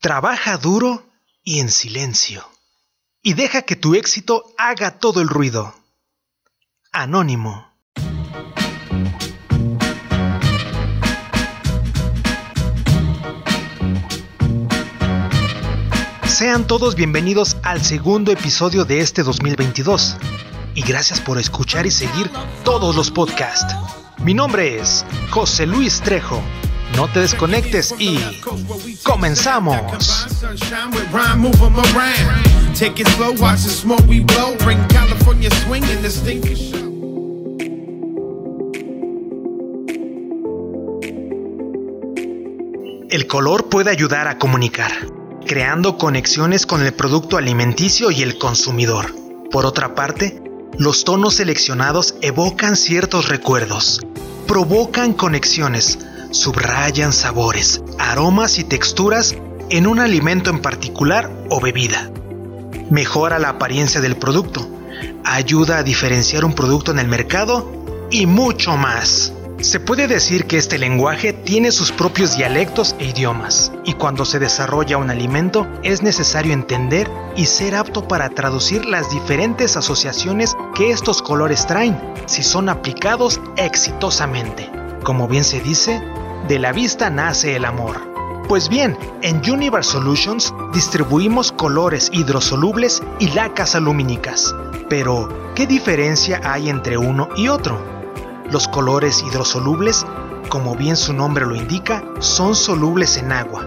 Trabaja duro y en silencio. Y deja que tu éxito haga todo el ruido. Anónimo. Sean todos bienvenidos al segundo episodio de este 2022. Y gracias por escuchar y seguir todos los podcasts. Mi nombre es José Luis Trejo. No te desconectes y comenzamos. El color puede ayudar a comunicar, creando conexiones con el producto alimenticio y el consumidor. Por otra parte, los tonos seleccionados evocan ciertos recuerdos, provocan conexiones, subrayan sabores, aromas y texturas en un alimento en particular o bebida. Mejora la apariencia del producto, ayuda a diferenciar un producto en el mercado y mucho más. Se puede decir que este lenguaje tiene sus propios dialectos e idiomas, y cuando se desarrolla un alimento es necesario entender y ser apto para traducir las diferentes asociaciones que estos colores traen, si son aplicados exitosamente. Como bien se dice, de la vista nace el amor. Pues bien, en Universe Solutions distribuimos colores hidrosolubles y lacas alumínicas. Pero, ¿qué diferencia hay entre uno y otro? Los colores hidrosolubles, como bien su nombre lo indica, son solubles en agua,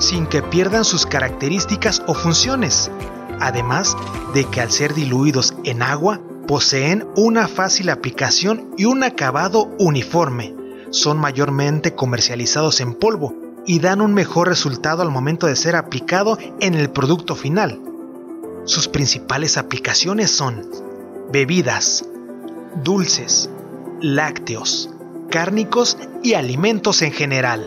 sin que pierdan sus características o funciones, además de que al ser diluidos en agua, poseen una fácil aplicación y un acabado uniforme. Son mayormente comercializados en polvo y dan un mejor resultado al momento de ser aplicado en el producto final. Sus principales aplicaciones son bebidas, dulces, lácteos, cárnicos y alimentos en general.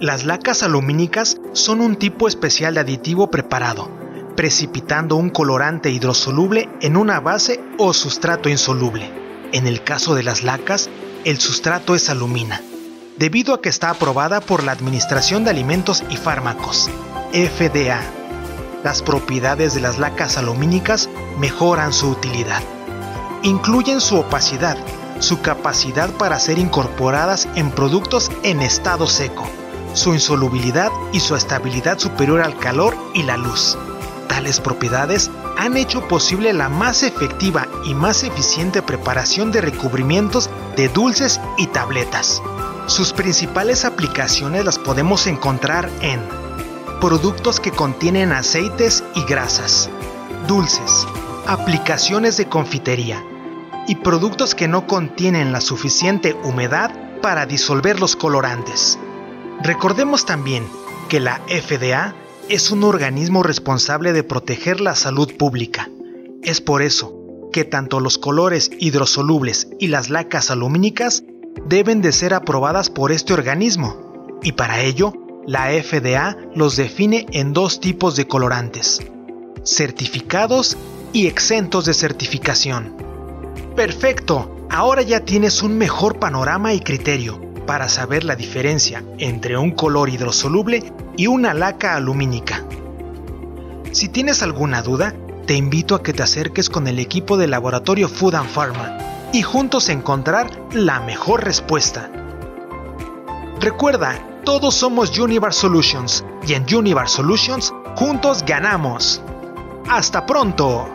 Las lacas alumínicas son un tipo especial de aditivo preparado, precipitando un colorante hidrosoluble en una base o sustrato insoluble. En el caso de las lacas, el sustrato es alumina, debido a que está aprobada por la Administración de Alimentos y Fármacos, FDA. Las propiedades de las lacas alumínicas mejoran su utilidad. Incluyen su opacidad, su capacidad para ser incorporadas en productos en estado seco, su insolubilidad y su estabilidad superior al calor y la luz. Tales propiedades han hecho posible la más efectiva y más eficiente preparación de recubrimientos de dulces y tabletas. Sus principales aplicaciones las podemos encontrar en productos que contienen aceites y grasas, dulces, aplicaciones de confitería, y productos que no contienen la suficiente humedad para disolver los colorantes. Recordemos también que la FDA es un organismo responsable de proteger la salud pública. Es por eso que tanto los colores hidrosolubles y las lacas alumínicas deben de ser aprobadas por este organismo, y para ello la FDA los define en dos tipos de colorantes, certificados y exentos de certificación. Perfecto, ahora ya tienes un mejor panorama y criterio para saber la diferencia entre un color hidrosoluble y una laca alumínica. Si tienes alguna duda, te invito a que te acerques con el equipo del laboratorio Food and Pharma y juntos encontrar la mejor respuesta. Recuerda, todos somos Universe Solutions y en Universe Solutions juntos ganamos. ¡Hasta pronto!